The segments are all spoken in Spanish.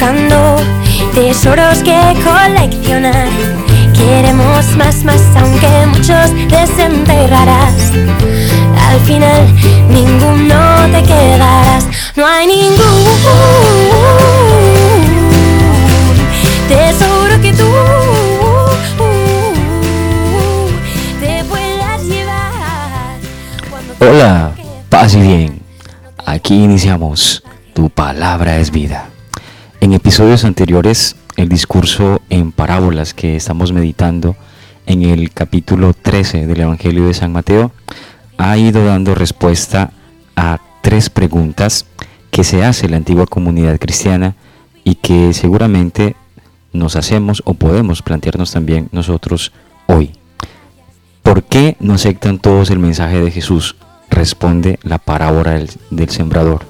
Buscando tesoros que coleccionar. Queremos más, más, aunque muchos desenterrarás. Al final, ninguno te quedarás. No hay ningún tesoro que tú te puedas llevar. Hola, paz y bien. Aquí iniciamos Tu palabra es vida. En episodios anteriores, el discurso en parábolas que estamos meditando en el capítulo 13 del Evangelio de San Mateo ha ido dando respuesta a tres preguntas que se hace la antigua comunidad cristiana y que seguramente nos hacemos o podemos plantearnos también nosotros hoy. ¿Por qué no aceptan todos el mensaje de Jesús? responde la parábola del, sembrador.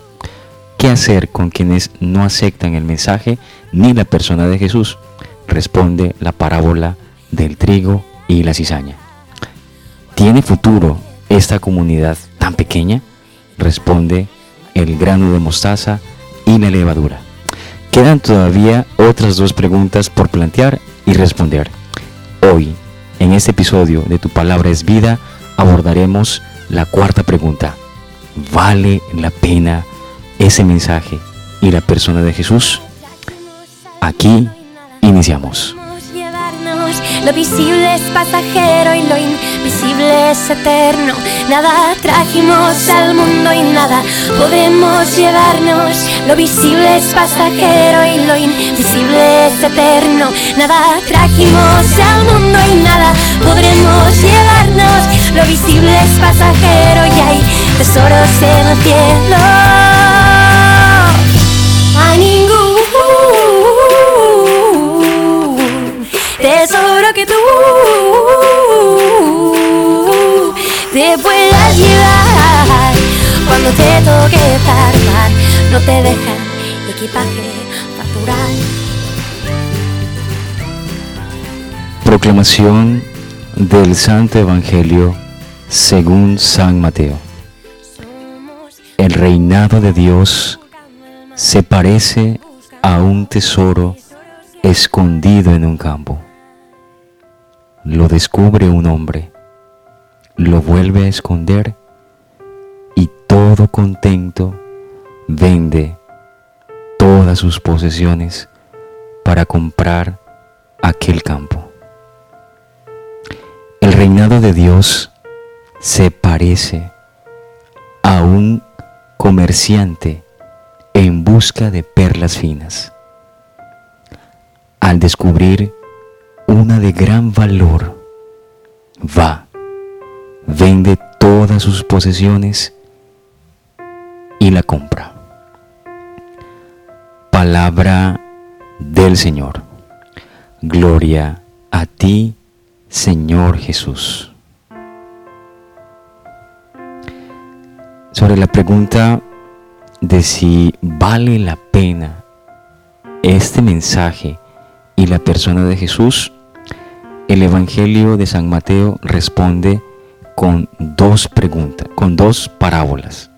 ¿Qué hacer con quienes no aceptan el mensaje ni la persona de Jesús? Responde la parábola del trigo y la cizaña. ¿Tiene futuro esta comunidad tan pequeña? Responde el grano de mostaza y la levadura. Quedan todavía otras dos preguntas por plantear y responder. Hoy, en este episodio de Tu Palabra es Vida, abordaremos la cuarta pregunta, ¿vale la pena ese mensaje y la persona de Jesús? Aquí iniciamos. Lo visible es pasajero y lo invisible es eterno. Nada trajimos al mundo y nada podremos llevarnos. Lo visible es pasajero y lo invisible es eterno. Nada trajimos al mundo y nada podremos llevarnos. Lo visible es pasajero y hay tesoros en el cielo. Equipaje. Proclamación del Santo Evangelio según San Mateo. El reinado de Dios se parece a un tesoro escondido en un campo lo descubre un hombre, lo vuelve a esconder y todo contento vende todas sus posesiones para comprar aquel campo. El reinado de Dios se parece a un comerciante en busca de perlas finas. Al descubrir una de gran valor, va, vende todas sus posesiones y la compra. Palabra del Señor. Gloria a ti, Señor Jesús. Sobre la pregunta de si vale la pena este mensaje y la persona de Jesús, el Evangelio de San Mateo responde con dos preguntas, con dos parábolas.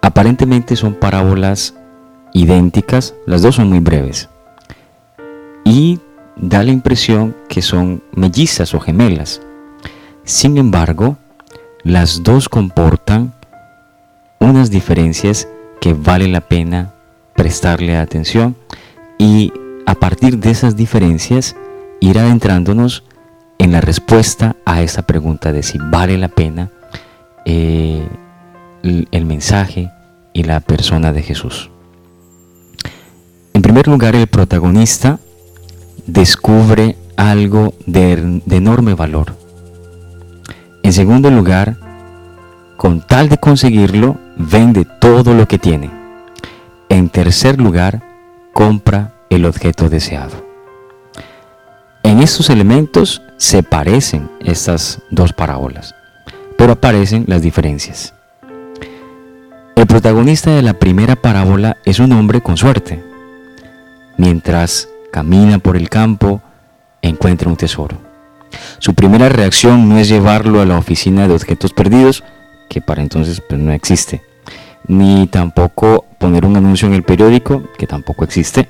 Aparentemente son parábolas idénticas, las dos son muy breves. Y da la impresión que son mellizas o gemelas. Sin embargo, las dos comportan unas diferencias que vale la pena prestarle atención y a partir de esas diferencias ir adentrándonos en la respuesta a esa pregunta de si vale la pena eh, el mensaje y la persona de Jesús. En primer lugar, el protagonista descubre algo de, enorme valor. En segundo lugar, con tal de conseguirlo, vende todo lo que tiene. En tercer lugar, compra el objeto deseado. En estos elementos se parecen estas dos parábolas, pero aparecen las diferencias. El protagonista de la primera parábola es un hombre con suerte. Mientras camina por el campo, encuentra un tesoro. Su primera reacción no es llevarlo a la oficina de objetos perdidos, que para entonces pues, no existe, ni tampoco poner un anuncio en el periódico, que tampoco existe.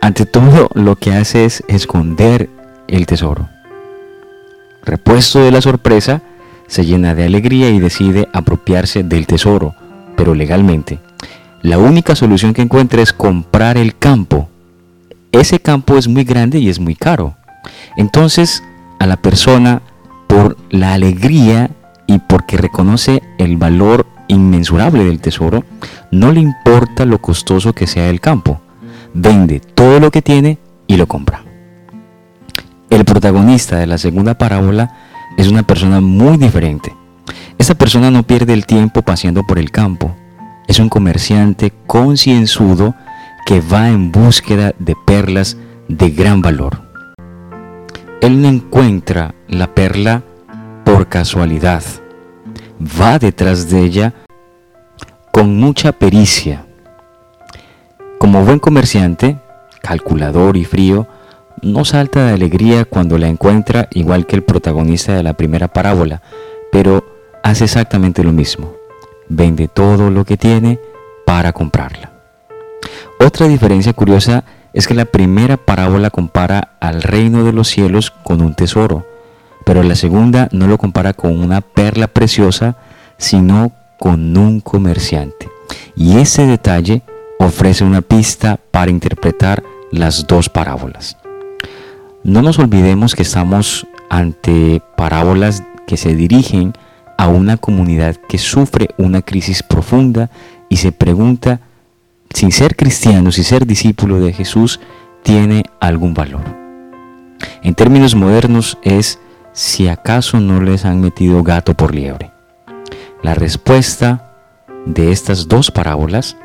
Ante todo, lo que hace es esconder el tesoro. Repuesto de la sorpresa, se llena de alegría y decide apropiarse del tesoro, pero legalmente. La única solución que encuentra es comprar el campo. Ese campo es muy grande y es muy caro. Entonces, a la persona, por la alegría y porque reconoce el valor inmensurable del tesoro, no le importa lo costoso que sea el campo. Vende todo lo que tiene y lo compra. El protagonista de la segunda parábola es una persona muy diferente. Esa persona no pierde el tiempo paseando por el campo. Es un comerciante concienzudo que va en búsqueda de perlas de gran valor. Él no encuentra la perla por casualidad. Va detrás de ella con mucha pericia. Como buen comerciante, calculador y frío, no salta de alegría cuando la encuentra igual que el protagonista de la primera parábola, pero hace exactamente lo mismo. Vende todo lo que tiene para comprarla. Otra diferencia curiosa es que la primera parábola compara al reino de los cielos con un tesoro, pero la segunda no lo compara con una perla preciosa, sino con un comerciante. Y ese detalle ofrece una pista para interpretar las dos parábolas. No nos olvidemos que estamos ante parábolas que se dirigen a una comunidad que sufre una crisis profunda y se pregunta sin ser cristiano, sin ser discípulo de Jesús, tiene algún valor. En términos modernos es si acaso no les han metido gato por liebre. La respuesta de estas dos parábolas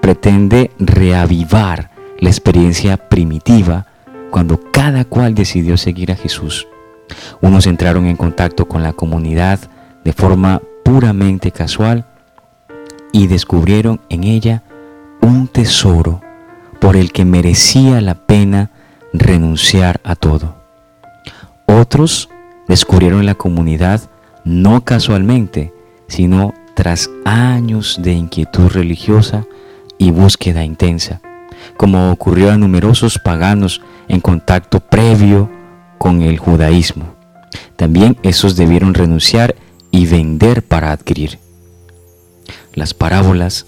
pretende reavivar la experiencia primitiva cuando cada cual decidió seguir a Jesús. Unos entraron en contacto con la comunidad de forma puramente casual y descubrieron en ella un tesoro por el que merecía la pena renunciar a todo. Otros descubrieron la comunidad no casualmente, sino tras años de inquietud religiosa y búsqueda intensa, como ocurrió a numerosos paganos en contacto previo con el judaísmo. También esos debieron renunciar y vender para adquirir. Las parábolas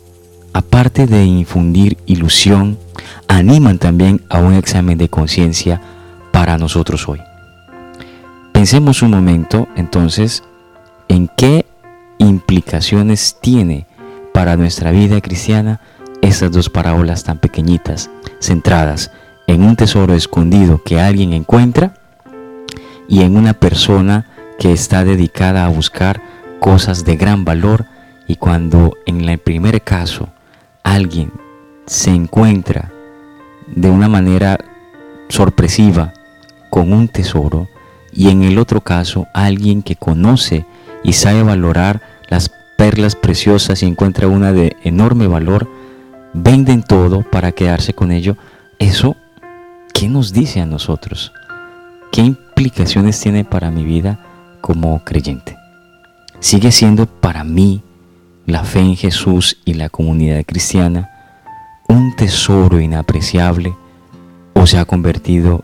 aparte de infundir ilusión, animan también a un examen de conciencia para nosotros hoy. Pensemos un momento entonces en qué implicaciones tiene para nuestra vida cristiana estas dos parábolas tan pequeñitas, centradas en un tesoro escondido que alguien encuentra y en una persona que está dedicada a buscar cosas de gran valor y cuando en el primer caso alguien se encuentra de una manera sorpresiva con un tesoro y en el otro caso alguien que conoce y sabe valorar las perlas preciosas y encuentra una de enorme valor, venden todo para quedarse con ello. Eso, ¿qué nos dice a nosotros? ¿Qué implicaciones tiene para mi vida como creyente? ¿Sigue siendo para mí la fe en Jesús y la comunidad cristiana un tesoro inapreciable o se ha convertido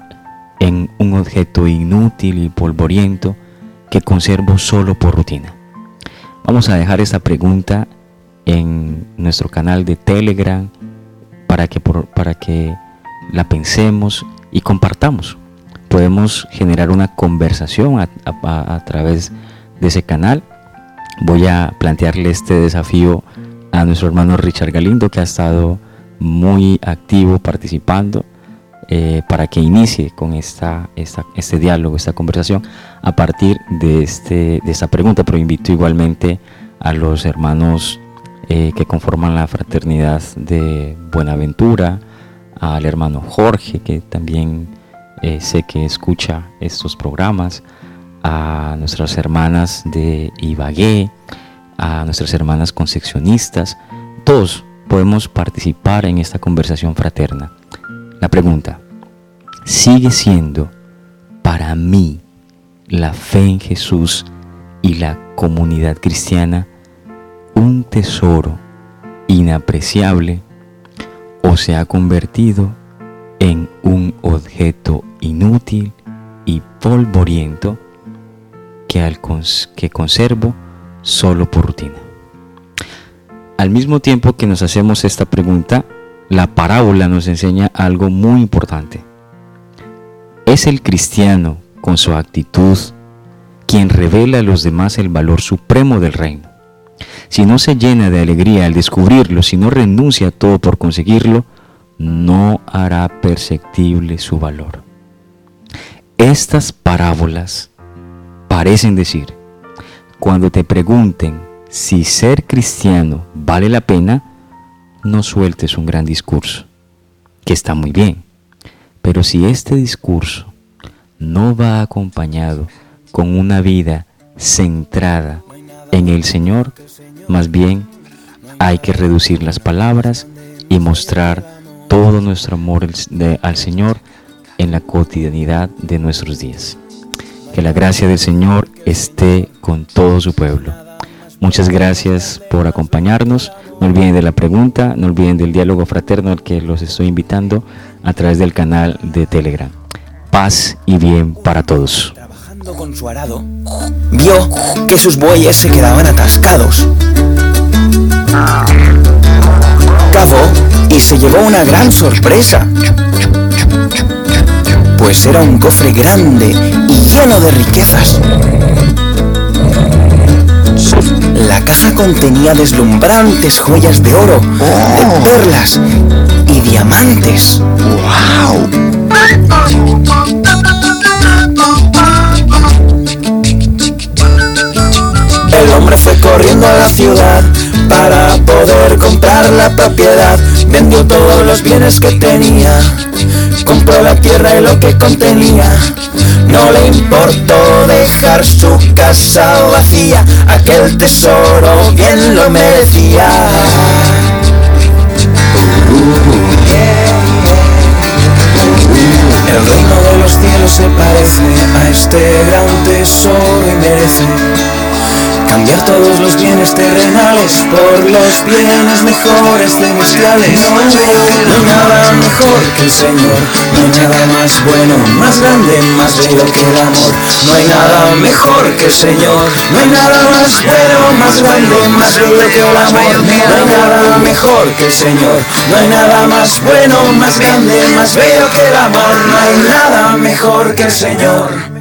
en un objeto inútil y polvoriento que conservo solo por rutina? Vamos a dejar esta pregunta en nuestro canal de Telegram para que, para que la pensemos y compartamos. Podemos generar una conversación a, través de ese canal. Voy a plantearle este desafío a nuestro hermano Richard Galindo, que ha estado muy activo participando eh, para que inicie con esta, este diálogo, esta conversación a partir de, este, de esta pregunta, pero invito igualmente a los hermanos eh, que conforman la fraternidad de Buenaventura, al hermano Jorge, que también eh, sé que escucha estos programas, a nuestras hermanas de Ibagué, a nuestras hermanas concepcionistas, todos podemos participar en esta conversación fraterna. La pregunta, ¿sigue siendo para mí la fe en Jesús y la comunidad cristiana un tesoro inapreciable o se ha convertido en un objeto inútil y polvoriento que, al que conservo solo por rutina. Al mismo tiempo que nos hacemos esta pregunta, la parábola nos enseña algo muy importante. Es el cristiano, con su actitud, quien revela a los demás el valor supremo del reino. Si no se llena de alegría al descubrirlo, si no renuncia a todo por conseguirlo, no hará perceptible su valor. Estas parábolas parecen decir, cuando te pregunten si ser cristiano vale la pena, no sueltes un gran discurso, que está muy bien, pero si este discurso no va acompañado con una vida centrada en el Señor, más bien hay que reducir las palabras y mostrar todo nuestro amor al Señor en la cotidianidad de nuestros días. Que la gracia del Señor esté con todo su pueblo. Muchas gracias por acompañarnos. No olviden de la pregunta, no olviden del diálogo fraterno al que los estoy invitando a través del canal de Telegram. Paz y bien para todos. Trabajando con su arado, vio que sus bueyes se quedaban atascados. Y se llevó una gran sorpresa pues era un cofre grande y lleno de riquezas. La caja contenía deslumbrantes joyas de oro, de perlas y diamantes. ¡Wow! El hombre fue corriendo a la ciudad para poder comprar la propiedad. Vendió todos los bienes que tenía compró la tierra y lo que contenía. No le importó dejar su casa vacía, aquel tesoro bien lo merecía. El reino de los cielos se parece a este gran tesoro y merece Cambiar todos los bienes terrenales por los bienes mejores celestiales. No, hay nada mejor que el Señor, no hay nada más bueno, más grande, más bello que el amor. No hay nada mejor que el Señor, no hay nada más bueno, más grande, más bello que el amor. No hay nada mejor que el Señor, no hay nada más bueno, más grande, más bello que el amor. No hay nada mejor que el Señor.